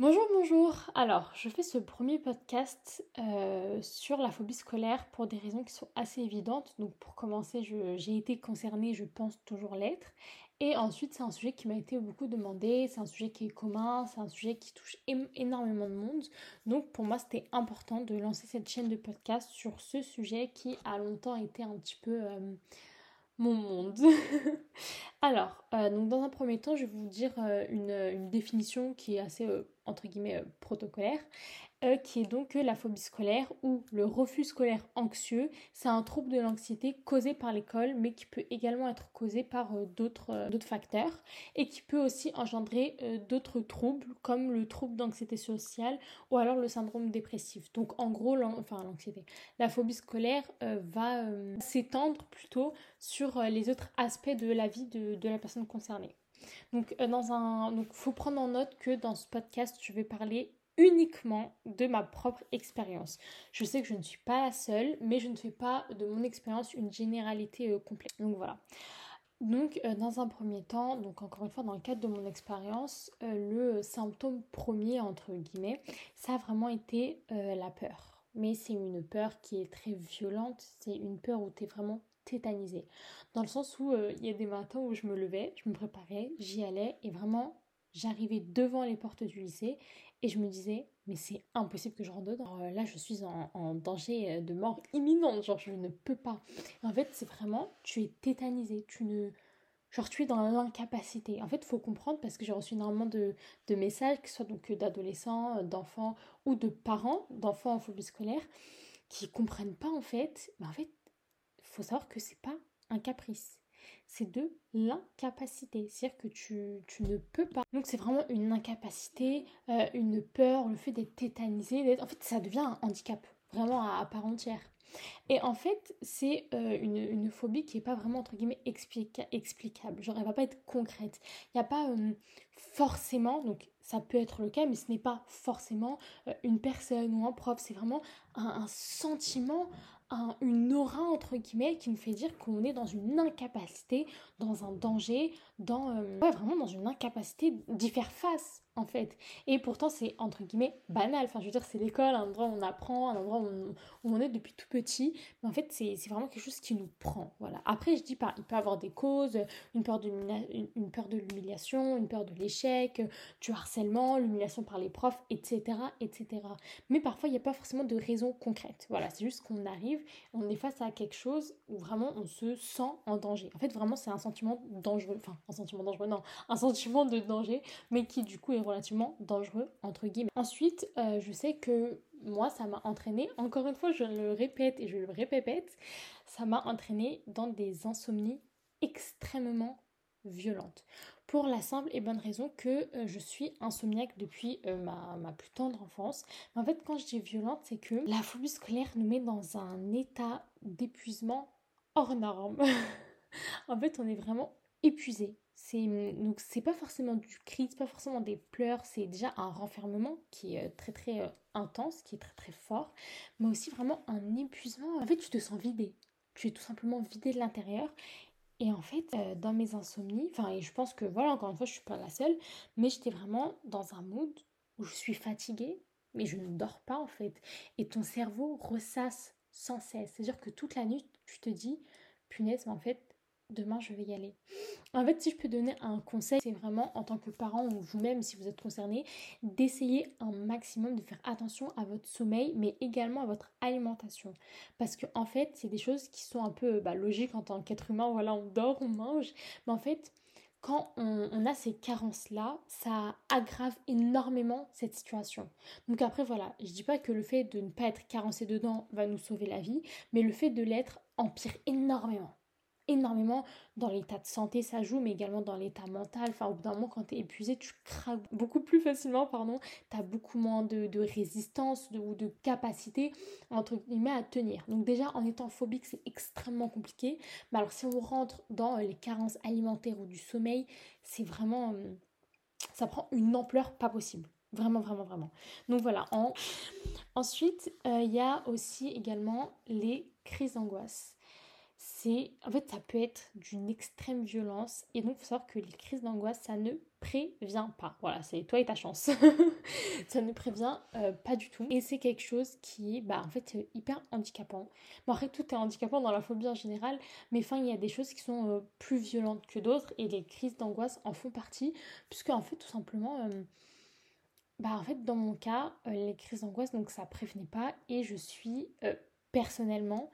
Bonjour, bonjour. Alors, je fais ce premier podcast euh, sur la phobie scolaire pour des raisons qui sont assez évidentes. Donc, pour commencer, j'ai été concernée, je pense toujours l'être. Et ensuite, c'est un sujet qui m'a été beaucoup demandé, c'est un sujet qui est commun, c'est un sujet qui touche énormément de monde. Donc, pour moi, c'était important de lancer cette chaîne de podcast sur ce sujet qui a longtemps été un petit peu... Euh, mon monde. Alors, euh, dans un premier temps, je vais vous dire une, une, définition qui est assez entre guillemets euh, protocolaire, euh, qui est donc la phobie scolaire ou le refus scolaire anxieux. C'est un trouble de l'anxiété causé par l'école, mais qui peut également être causé par euh, d'autres d'autres facteurs et qui peut aussi engendrer d'autres troubles comme le trouble d'anxiété sociale ou alors le syndrome dépressif. Donc en gros, enfin la phobie scolaire va s'étendre plutôt sur les autres aspects de la vie de, la personne concernée. Donc, euh, dans un, donc, faut prendre en note que dans ce podcast, je vais parler uniquement de ma propre expérience. Je sais que je ne suis pas la seule, mais je ne fais pas de mon expérience une généralité euh, complète. Donc voilà. Donc euh, dans un premier temps, donc encore une fois dans le cadre de mon expérience, le symptôme premier entre guillemets, ça a vraiment été la peur. Mais c'est une peur qui est très violente, c'est une peur où tu es vraiment tétanisée. Dans le sens où euh, il y a des matins où je me levais, je me préparais, j'y allais et vraiment j'arrivais devant les portes du lycée et je me disais mais c'est impossible que je rentre dedans. Euh, là je suis en, danger euh, de mort imminente, genre je ne peux pas. En fait c'est vraiment tu es tétanisé, tu ne... Genre tu es dans l'incapacité. En fait, il faut comprendre parce que j'ai reçu énormément de, de messages, que ce soit donc d'adolescents, d'enfants ou de parents d'enfants en phobie scolaire, qui comprennent pas en fait. Mais en fait, faut savoir que c'est pas un caprice. C'est de l'incapacité. C'est-à-dire que tu, ne peux pas. Donc c'est vraiment une incapacité, euh, une peur, le fait d'être tétanisé. En fait, ça devient un handicap, vraiment à, part entière. Et en fait, c'est euh, une, phobie qui n'est pas vraiment, entre guillemets, explicable. Genre, elle va pas être concrète. Il n'y a pas euh, forcément, donc ça peut être le cas, mais ce n'est pas forcément une personne ou un prof. C'est vraiment un sentiment, une aura entre guillemets qui nous fait dire qu'on est dans une incapacité, dans un danger, dans euh, vraiment dans une incapacité d'y faire face en fait. Et pourtant c'est entre guillemets banal. Enfin je veux dire c'est l'école, un endroit où on apprend, un endroit où on, est depuis tout petit. Mais en fait c'est vraiment quelque chose qui nous prend. Voilà. Après je dis pas, il peut avoir des causes, une peur de une peur de l'humiliation, une peur de l'échec, du harcèlement, l'humiliation par les profs, etc. etc. Mais parfois il n'y a pas forcément de raison concrète. Voilà, c'est juste qu'on arrive on est face à quelque chose où vraiment on se sent en danger. En fait, vraiment, c'est un sentiment dangereux. Enfin, un sentiment dangereux, non, un sentiment de danger, mais qui du coup est relativement dangereux, entre guillemets. Ensuite, euh, je sais que moi, ça m'a entraîné, encore une fois, je le répète et je le répète, ça m'a entraîné dans des insomnies extrêmement violentes pour la simple et bonne raison que euh, je suis insomniaque depuis euh, ma, plus tendre enfance. En fait, quand je dis violente, c'est que la phobie scolaire nous met dans un état d'épuisement hors norme. en fait, on est vraiment épuisé. C'est donc c'est pas forcément du cri, c'est pas forcément des pleurs, c'est déjà un renfermement qui est euh, très très intense, qui est très très fort, mais aussi vraiment un épuisement. En fait, tu te sens vidé. Tu es tout simplement vidé de l'intérieur et en fait, euh, dans mes insomnies, enfin, et je pense que voilà, encore une fois, je suis pas la seule, mais j'étais vraiment dans un mood où je suis fatiguée, mais je ne dors pas en fait. Et ton cerveau ressasse sans cesse. C'est-à-dire que toute la nuit, tu te dis, punaise, mais en fait, demain je vais y aller. En fait, si je peux donner un conseil, c'est vraiment en tant que parent ou vous-même, si vous êtes concerné, d'essayer un maximum de faire attention à votre sommeil, mais également à votre alimentation. Parce que en fait, c'est des choses qui sont un peu bah, logiques en tant qu'être humain. Voilà, on dort, on mange, mais en fait, quand on, a ces carences-là, ça aggrave énormément cette situation. Donc après, voilà, je dis pas que le fait de ne pas être carencé dedans va nous sauver la vie, mais le fait de l'être empire énormément énormément dans l'état de santé, ça joue, mais également dans l'état mental. Enfin, au bout d'un moment, quand tu es épuisé, tu craques beaucoup plus facilement, pardon. Tu as beaucoup moins de, résistance ou de capacité, entre guillemets, à tenir. Donc déjà, en étant phobique, c'est extrêmement compliqué. Mais alors, si on rentre dans les carences alimentaires ou du sommeil, c'est vraiment... Euh, ça prend une ampleur pas possible. Vraiment, vraiment, vraiment. Donc voilà. Ensuite, euh, il y a aussi également les crises d'angoisse. C'est en fait ça peut être d'une extrême violence. Et donc il faut savoir que les crises d'angoisse ça ne prévient pas. Voilà c'est toi et ta chance. Ça ne prévient euh, pas du tout. Et c'est quelque chose qui est bah en fait euh, hyper handicapant. Bon après tout est handicapant dans la phobie en général mais enfin il y a des choses qui sont euh, plus violentes que d'autres et les crises d'angoisse en font partie. Puisque en fait tout simplement bah en fait dans mon cas les crises d'angoisse donc ça prévenait pas et je suis personnellement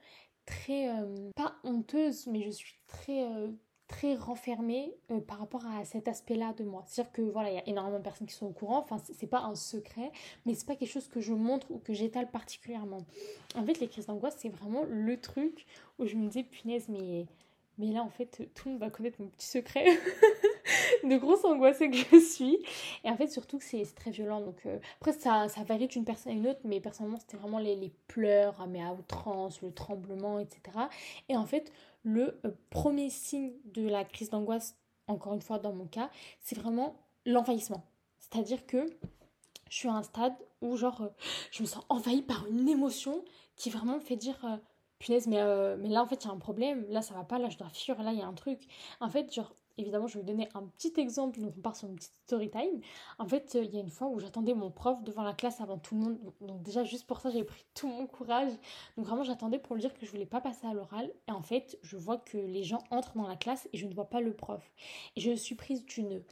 très, euh, pas honteuse, mais je suis très, euh, très renfermée euh, par rapport à cet aspect-là de moi. C'est-à-dire que voilà, il y a énormément de personnes qui sont au courant, enfin, c'est pas un secret, mais c'est pas quelque chose que je montre ou que j'étale particulièrement. En fait, les crises d'angoisse, c'est vraiment le truc où je me disais, punaise, mais mais là, en fait, tout le monde va connaître mon petit secret de grosse angoissée que je suis. Et en fait, surtout que c'est très violent. Donc, euh, après, ça, ça varie d'une personne à une autre, mais personnellement, c'était vraiment les, pleurs, mais à outrance, le tremblement, etc. Et en fait, le euh, premier signe de la crise d'angoisse, encore une fois dans mon cas, c'est vraiment l'envahissement. C'est-à-dire que je suis à un stade où, genre, euh, je me sens envahie par une émotion qui vraiment me fait dire punaise, mais, euh, mais là, en fait, il y a un problème. Là, ça va pas. Là, je dois fuir. Là, il y a un truc. En fait, genre, évidemment, je vais vous donner un petit exemple. Donc, on part sur une petite story time. En fait, euh, il y a une fois où j'attendais mon prof devant la classe avant tout le monde. Donc, déjà, juste pour ça, j'ai pris tout mon courage. Donc, vraiment, j'attendais pour lui dire que je voulais pas passer à l'oral. Et en fait, je vois que les gens entrent dans la classe et je ne vois pas le prof. Et je suis prise d'une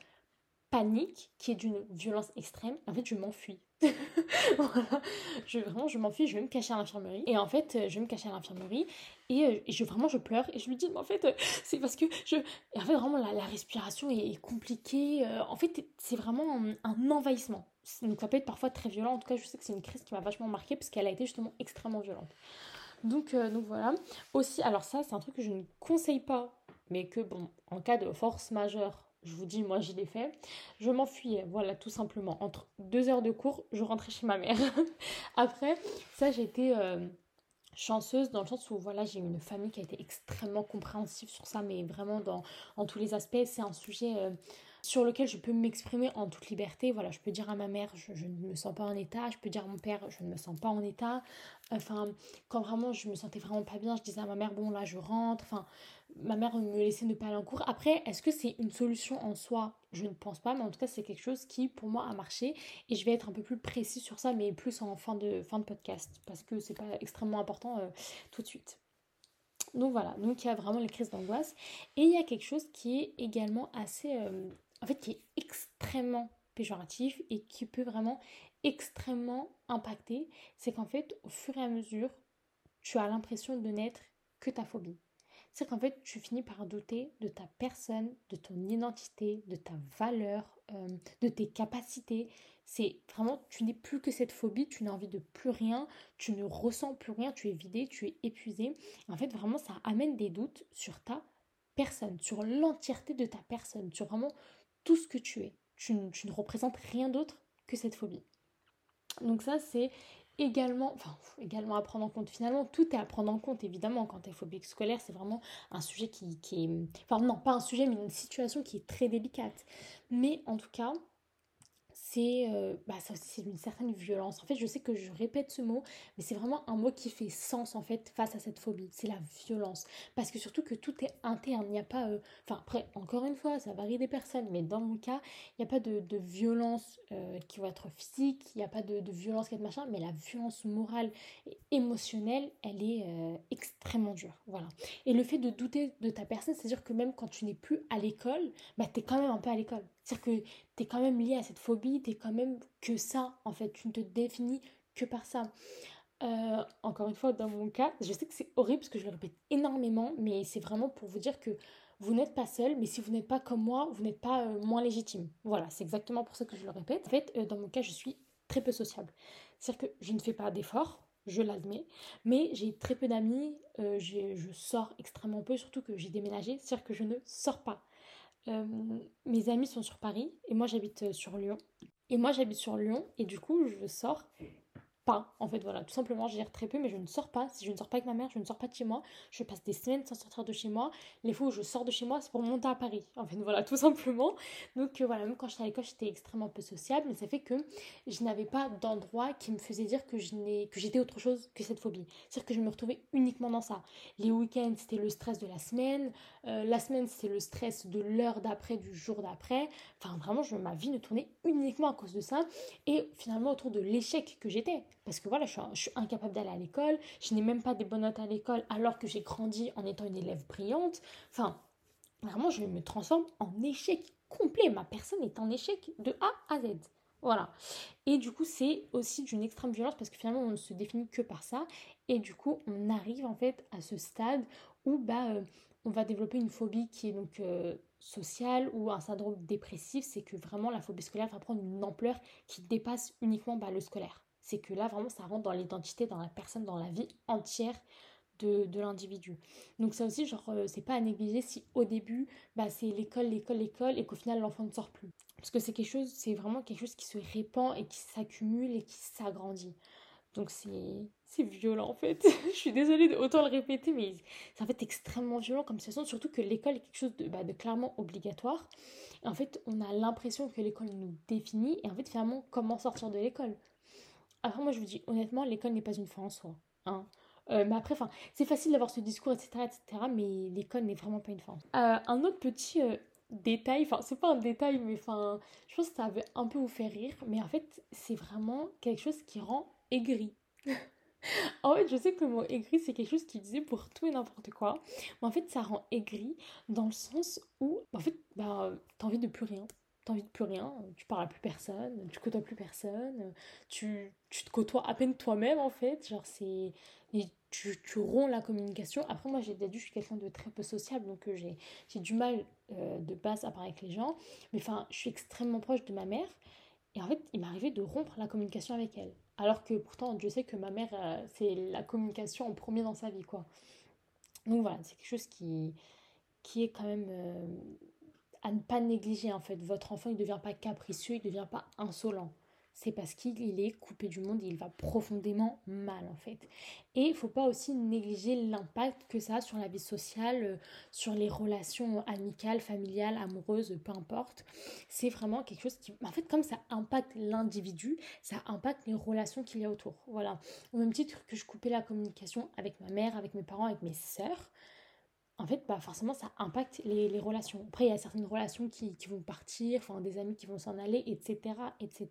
panique qui est d'une violence extrême. En fait, je m'enfuis. voilà. Je, vraiment, je m'enfuis, je vais me cacher à l'infirmerie. Et en fait, euh, je vais me cacher à l'infirmerie et, euh, je, vraiment, je pleure et je lui dis, mais en fait, euh, c'est parce que je. Et en fait, vraiment, la, respiration est, compliquée. en fait, c'est vraiment un, envahissement. Donc, ça peut être parfois très violent. En tout cas, je sais que c'est une crise qui m'a vachement marquée parce qu'elle a été justement extrêmement violente. Donc, donc voilà. Aussi, alors ça, c'est un truc que je ne conseille pas, mais que, bon, en cas de force majeure, je vous dis, moi, j'y l'ai fait. Je m'enfuyais, voilà, tout simplement. Entre deux heures de cours, je rentrais chez ma mère. Après, ça, j'étais euh, chanceuse dans le sens où, voilà, j'ai une famille qui a été extrêmement compréhensive sur ça, mais vraiment dans, tous les aspects. C'est un sujet... Euh, sur lequel je peux m'exprimer en toute liberté. Voilà, je peux dire à ma mère, je, ne me sens pas en état. Je peux dire à mon père, je ne me sens pas en état. Enfin, quand vraiment je me sentais vraiment pas bien, je disais à ma mère, bon là je rentre. Enfin, ma mère me laissait ne pas aller en cours. Après, est-ce que c'est une solution en soi? Je ne pense pas, mais en tout cas, c'est quelque chose qui, pour moi, a marché. Et je vais être un peu plus précis sur ça, mais plus en fin de, fin de podcast, parce que c'est pas extrêmement important euh, tout de suite. Donc voilà, donc il y a vraiment les crises d'angoisse. Et il y a quelque chose qui est également assez... Euh, en fait, qui est extrêmement péjoratif et qui peut vraiment extrêmement impacter. C'est qu'en fait, au fur et à mesure, tu as l'impression de n'être que ta phobie c'est qu'en fait, tu finis par douter de ta personne, de ton identité, de ta valeur, euh, de tes capacités. C'est vraiment, tu n'es plus que cette phobie, tu n'as envie de plus rien, tu ne ressens plus rien, tu es vidé, tu es épuisé. En fait, vraiment, ça amène des doutes sur ta personne, sur l'entièreté de ta personne, sur vraiment tout ce que tu es. Tu, ne représentes rien d'autre que cette phobie. Donc ça, c'est également, enfin, également à prendre en compte. Finalement, tout est à prendre en compte, évidemment, quand tu es phobique scolaire, c'est vraiment un sujet qui, qui est... Enfin, non, pas un sujet, mais une situation qui est très délicate. Mais en tout cas, c'est euh, bah, une certaine violence. En fait, je sais que je répète ce mot, mais c'est vraiment un mot qui fait sens en fait face à cette phobie. C'est la violence, parce que surtout que tout est interne. Il n'y a pas, euh, enfin après encore une fois, ça varie des personnes, mais dans mon cas, il n'y a pas de, violence euh, qui va être physique, il n'y a pas de, violence qui va être machin, mais la violence morale et émotionnelle, elle est extrêmement dure. Voilà. Et le fait de douter de ta personne, c'est-à-dire que même quand tu n'es plus à l'école, bah es quand même un peu à l'école. C'est-à-dire que tu es quand même lié à cette phobie, tu es quand même que ça, en fait. Tu ne te définis que par ça. Euh, encore une fois, dans mon cas, je sais que c'est horrible parce que je le répète énormément, mais c'est vraiment pour vous dire que vous n'êtes pas seul, mais si vous n'êtes pas comme moi, vous n'êtes pas euh, moins légitime. Voilà, c'est exactement pour ça que je le répète. En fait, euh, dans mon cas, je suis très peu sociable. C'est-à-dire que je ne fais pas d'efforts, je l'admets, mais j'ai très peu d'amis, je sors extrêmement peu, surtout que j'ai déménagé, c'est-à-dire que je ne sors pas. Mes amis sont sur Paris et moi j'habite sur Lyon. Et moi j'habite sur Lyon et du coup je sors pas, en fait, voilà, tout simplement, je gère très peu, mais je ne sors pas. Si je ne sors pas avec ma mère, je ne sors pas de chez moi. Je passe des semaines sans sortir de chez moi. Les fois où je sors de chez moi, c'est pour monter à Paris. En fait, voilà, tout simplement. Donc, euh, voilà, même quand j'étais à l'école, j'étais extrêmement peu sociable, mais ça fait que je n'avais pas d'endroit qui me faisait dire que j'étais autre chose que cette phobie. C'est-à-dire que je me retrouvais uniquement dans ça. Les week-ends, c'était le stress de la semaine. Euh, la semaine, c'était le stress de l'heure d'après, du jour d'après. Enfin, vraiment, je, ma vie ne tournait uniquement à cause de ça. Et finalement, autour de l'échec que j'étais. Parce que voilà, je suis, incapable d'aller à l'école, je n'ai même pas des bonnes notes à l'école alors que j'ai grandi en étant une élève brillante. Enfin, vraiment, je me transforme en échec complet. Ma personne est en échec de A à Z. Voilà. Et du coup, c'est aussi d'une extrême violence parce que finalement, on ne se définit que par ça. Et du coup, on arrive en fait à ce stade où bah, euh, on va développer une phobie qui est donc euh, sociale ou un syndrome dépressif. C'est que vraiment, la phobie scolaire va prendre une ampleur qui dépasse uniquement bah, le scolaire c'est que là vraiment ça rentre dans l'identité, dans la personne, dans la vie entière de, l'individu. Donc ça aussi, genre, euh, c'est pas à négliger si au début, bah, c'est l'école, l'école, l'école, et qu'au final, l'enfant ne sort plus. Parce que c'est quelque chose, c'est vraiment quelque chose qui se répand et qui s'accumule et qui s'agrandit. Donc c'est, c'est violent en fait. Je suis désolée de autant le répéter, mais c'est en fait extrêmement violent comme situation, surtout que l'école est quelque chose de, bah, de clairement obligatoire. Et en fait, on a l'impression que l'école nous définit, et en fait, finalement, comment sortir de l'école après, moi, je vous dis honnêtement, l'école n'est pas une fin en soi. Hein. Euh, mais après, c'est facile d'avoir ce discours, etc., etc., mais l'école n'est vraiment pas une fin. Euh, un autre petit euh, détail, enfin, c'est pas un détail, mais enfin, je pense que ça avait un peu vous faire rire, mais en fait, c'est vraiment quelque chose qui rend aigri. en fait, je sais que le mot aigri, c'est quelque chose qui disait pour tout et n'importe quoi, mais en fait, ça rend aigri dans le sens où, en fait, bah, t'as envie de plus rien t'as envie de plus rien, tu parles à plus personne, tu côtoies plus personne, tu, tu te côtoies à peine toi-même en fait, genre c'est... Et tu, romps la communication. Après moi j'ai dit je suis quelqu'un de très peu sociable, donc euh, j'ai, j'ai du mal euh, de base à parler avec les gens, mais enfin je suis extrêmement proche de ma mère, et en fait il m'arrivait de rompre la communication avec elle. Alors que pourtant je sais que ma mère euh, c'est la communication en premier dans sa vie quoi. Donc voilà, c'est quelque chose qui, qui est quand même à ne pas négliger en fait. Votre enfant, il ne devient pas capricieux, il ne devient pas insolent. C'est parce qu'il est coupé du monde il va profondément mal en fait. Et il faut pas aussi négliger l'impact que ça a sur la vie sociale, euh, sur les relations amicales, familiales, amoureuses, peu importe. C'est vraiment quelque chose qui, en fait, comme ça impacte l'individu, ça impacte les relations qu'il y a autour. Voilà. Au même titre que je coupais la communication avec ma mère, avec mes parents, avec mes sœurs, en fait, bah forcément, ça impacte les, relations. Après, il y a certaines relations qui, vont partir, enfin, des amis qui vont s'en aller, etc., etc.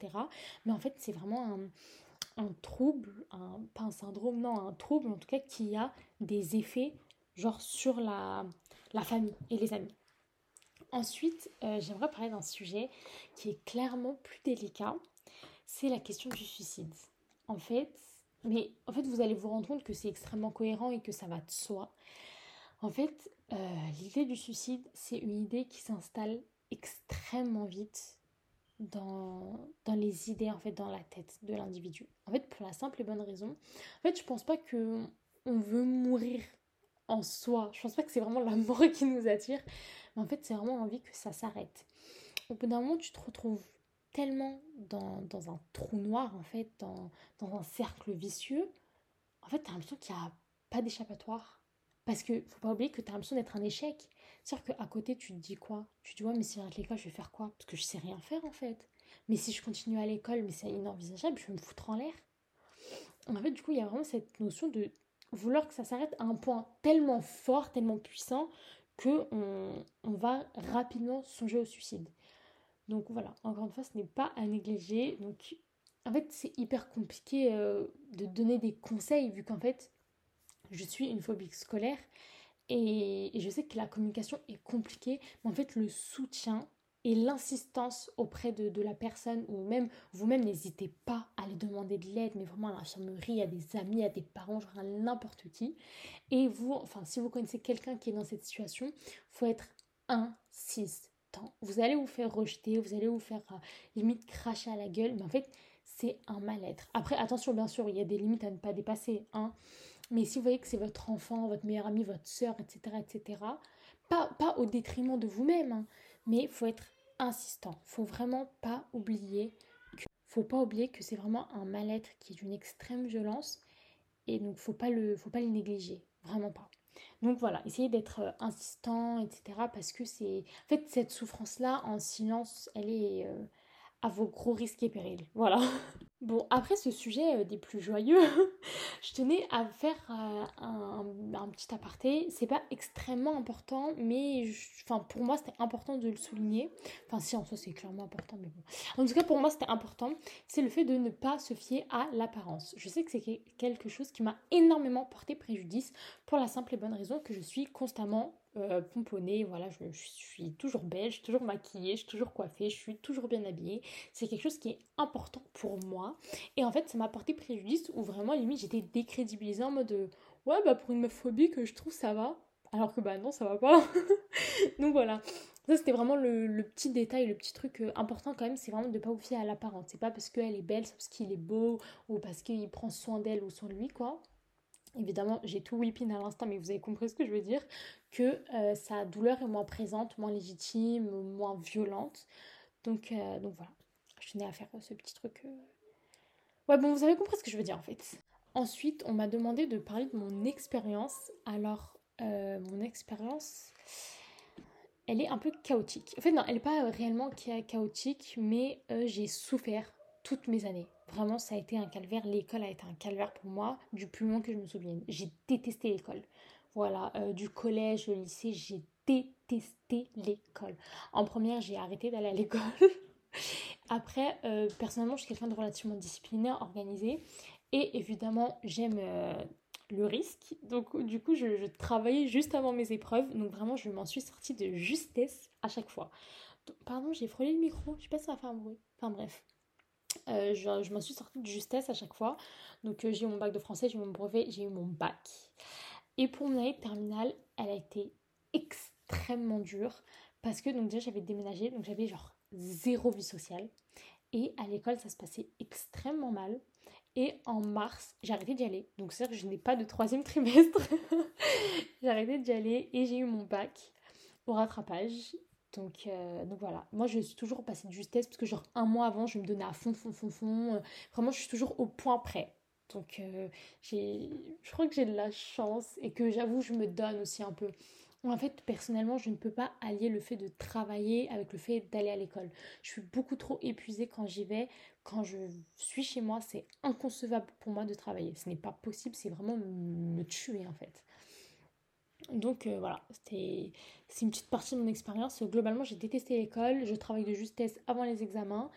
Mais en fait, c'est vraiment un, trouble, pas un syndrome, non, un trouble, en tout cas, qui a des effets, genre, sur la, la famille et les amis. Ensuite, euh, j'aimerais parler d'un sujet qui est clairement plus délicat, c'est la question du suicide. En fait, mais en fait, vous allez vous rendre compte que c'est extrêmement cohérent et que ça va de soi. En fait, euh, l'idée du suicide, c'est une idée qui s'installe extrêmement vite dans, dans les idées, en fait, dans la tête de l'individu. En fait, pour la simple et bonne raison, en fait, je pense pas que on veut mourir en soi. Je pense pas que c'est vraiment la mort qui nous attire, mais en fait, c'est vraiment envie que ça s'arrête. Au bout d'un moment, tu te retrouves tellement dans, dans un trou noir, en fait, dans, dans un cercle vicieux. En fait, tu as l'impression qu'il n'y a pas d'échappatoire parce que faut pas oublier que tu as l'impression d'être un échec. C'est-à-dire qu'à côté, tu te dis quoi? Tu te dis, ouais, mais si j'arrête l'école, je vais faire quoi? Parce que je sais rien faire en fait. Mais si je continue à l'école, mais c'est inenvisageable, je vais me foutre en l'air. En fait, du coup, il y a vraiment cette notion de vouloir que ça s'arrête à un point tellement fort, tellement puissant, que on, va rapidement songer au suicide. Donc voilà, encore une fois, ce n'est pas à négliger. Donc en fait, c'est hyper compliqué euh, de donner des conseils, vu qu'en fait, je suis une phobique scolaire et, je sais que la communication est compliquée, mais en fait le soutien et l'insistance auprès de, la personne ou même vous-même n'hésitez pas à aller demander de l'aide mais vraiment à l'infirmerie, à des amis, à des parents, genre à n'importe qui et vous, enfin si vous connaissez quelqu'un qui est dans cette situation, faut être insistant. Vous allez vous faire rejeter, vous allez vous faire euh, limite cracher à la gueule, mais en fait c'est un mal-être. Après attention bien sûr, il y a des limites à ne pas dépasser, hein. Mais si vous voyez que c'est votre enfant, votre meilleur ami, votre soeur, etc., etc., pas, pas au détriment de vous-même, hein, mais il faut être insistant. faut vraiment pas oublier que faut pas oublier que c'est vraiment un mal-être qui est d'une extrême violence et donc faut pas le faut pas le négliger, vraiment pas. Donc voilà, essayez d'être euh, insistant, etc. Parce que c'est. En fait, cette souffrance-là, en silence, elle est euh, à vos gros risques et périls. Voilà. Bon, après ce sujet euh, des plus joyeux, je tenais à faire euh, un, petit aparté. C'est pas extrêmement important, mais enfin, pour moi c'était important de le souligner. Enfin, si en soi c'est clairement important, mais bon. En tout cas, pour moi c'était important. C'est le fait de ne pas se fier à l'apparence. Je sais que c'est quelque chose qui m'a énormément porté préjudice pour la simple et bonne raison que je suis constamment euh, pomponnée, voilà, je, suis toujours belle, je suis toujours maquillée, je suis toujours coiffée, je suis toujours bien habillée. C'est quelque chose qui est important pour moi. Et en fait, ça m'a porté préjudice où vraiment, limite, j'étais décrédibilisée en mode euh, ouais, bah pour une meuf phobique, je trouve ça va. Alors que bah non, ça va pas. Donc voilà. Ça, c'était vraiment le, petit détail, le petit truc euh, important quand même, c'est vraiment de ne pas vous fier à l'apparence. C'est pas parce qu'elle est belle, c'est parce qu'il est beau, ou parce qu'il prend soin d'elle ou soin de lui, quoi. Évidemment, j'ai tout whipping à l'instant, mais vous avez compris ce que je veux dire, que euh, sa douleur est moins présente, moins légitime, moins violente. Donc, euh, donc voilà, je tenais à faire ce petit truc. Euh. Ouais, bon, vous avez compris ce que je veux dire en fait. Ensuite, on m'a demandé de parler de mon expérience. Alors, mon expérience, elle est un peu chaotique. En fait, non, elle n'est pas réellement chaotique, mais j'ai souffert toutes mes années. Vraiment, ça a été un calvaire. L'école a été un calvaire pour moi du plus loin que je me souvienne. J'ai détesté l'école. Voilà, euh, du collège, au lycée, j'ai détesté l'école. En première, j'ai arrêté d'aller à l'école. Après, euh, personnellement, je suis quelqu'un de relativement disciplinaire, organisé. Et évidemment, j'aime euh, le risque. Donc, du coup, je, travaillais juste avant mes épreuves. Donc, vraiment, je m'en suis sortie de justesse à chaque fois. pardon, j'ai frôlé le micro. Je sais pas si ça va faire un bruit. Enfin, bref. Euh, je, je m'en suis sortie de justesse à chaque fois. Donc j'ai eu mon bac de français, j'ai eu mon brevet, j'ai eu mon bac. Et pour mon année de terminale, elle a été extrêmement dure parce que donc déjà j'avais déménagé, donc j'avais genre zéro vie sociale. Et à l'école, ça se passait extrêmement mal. Et en mars, j'ai arrêté d'y aller. Donc c'est-à-dire que je n'ai pas de troisième trimestre. j'ai arrêté d'y aller et j'ai eu mon bac au rattrapage. Donc, euh, donc voilà, moi je suis toujours passée de justesse parce que genre un mois avant je me donnais à fond, fond, fond, fond. Vraiment je suis toujours au point près. Donc euh, je crois que j'ai de la chance et que j'avoue je me donne aussi un peu. En fait personnellement je ne peux pas allier le fait de travailler avec le fait d'aller à l'école. Je suis beaucoup trop épuisée quand j'y vais. Quand je suis chez moi c'est inconcevable pour moi de travailler. Ce n'est pas possible, c'est vraiment me tuer en fait. Donc euh, voilà, c'est une petite partie de mon expérience. Globalement, j'ai détesté l'école, je travaille de justesse avant les examens.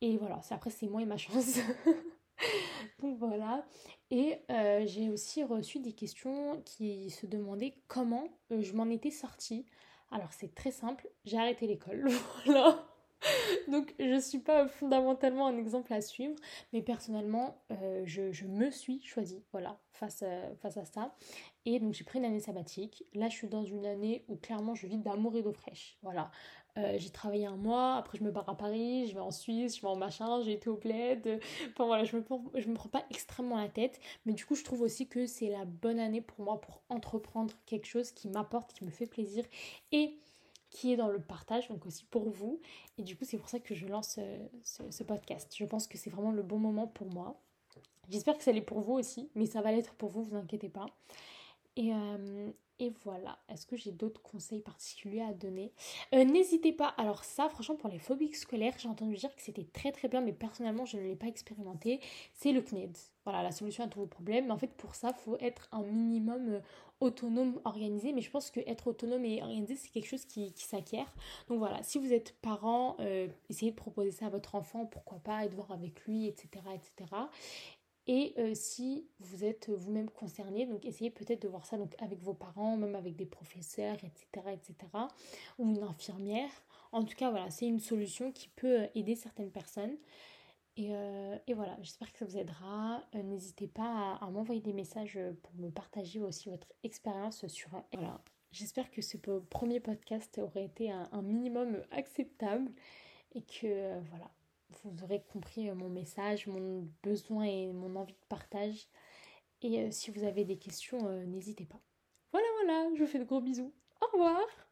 Et voilà, après c'est moi et ma chance. Donc voilà. Et euh, j'ai aussi reçu des questions qui se demandaient comment euh, je m'en étais sortie. Alors c'est très simple, j'ai arrêté l'école. voilà. Donc je ne suis pas fondamentalement un exemple à suivre, mais personnellement, euh, je, me suis choisie, voilà, face à, face à ça. Et donc j'ai pris une année sabbatique. Là, je suis dans une année où clairement je vis d'amour et d'eau fraîche. Voilà. Euh, j'ai travaillé un mois, après je me barre à Paris, je vais en Suisse, je vais en machin, j'ai été au bled. Enfin voilà, je me, je me prends pas extrêmement la tête, mais du coup je trouve aussi que c'est la bonne année pour moi pour entreprendre quelque chose qui m'apporte, qui me fait plaisir et qui est dans le partage, donc aussi pour vous. Et du coup, c'est pour ça que je lance euh, ce, podcast. Je pense que c'est vraiment le bon moment pour moi. J'espère que ça l'est pour vous aussi, mais ça va l'être pour vous, vous inquiétez pas. Et, euh, et voilà, est-ce que j'ai d'autres conseils particuliers à donner? Euh, N'hésitez pas, alors ça franchement pour les phobiques scolaires, j'ai entendu dire que c'était très très bien, mais personnellement je ne l'ai pas expérimenté, c'est le CNED. Voilà, la solution à tous vos problèmes, mais en fait pour ça, il faut être un minimum euh, autonome, organisé, mais je pense que être autonome et organisé, c'est quelque chose qui, s'acquiert. Donc voilà, si vous êtes parent, euh, essayez de proposer ça à votre enfant, pourquoi pas, et de voir avec lui, etc. etc. Et euh, si vous êtes vous-même concerné, donc essayez peut-être de voir ça donc avec vos parents, même avec des professeurs, etc., etc., ou une infirmière. En tout cas, voilà, c'est une solution qui peut euh, aider certaines personnes. Et, euh, voilà, j'espère que ça vous aidera. N'hésitez pas à, m'envoyer des messages pour me partager aussi votre expérience sur... Voilà, j'espère que ce premier podcast aurait été un, un minimum acceptable et que voilà, vous aurez compris euh, mon message, mon besoin et mon envie de partage. Et euh, si vous avez des questions, euh, n'hésitez pas. Voilà, voilà, je vous fais de gros bisous. Au revoir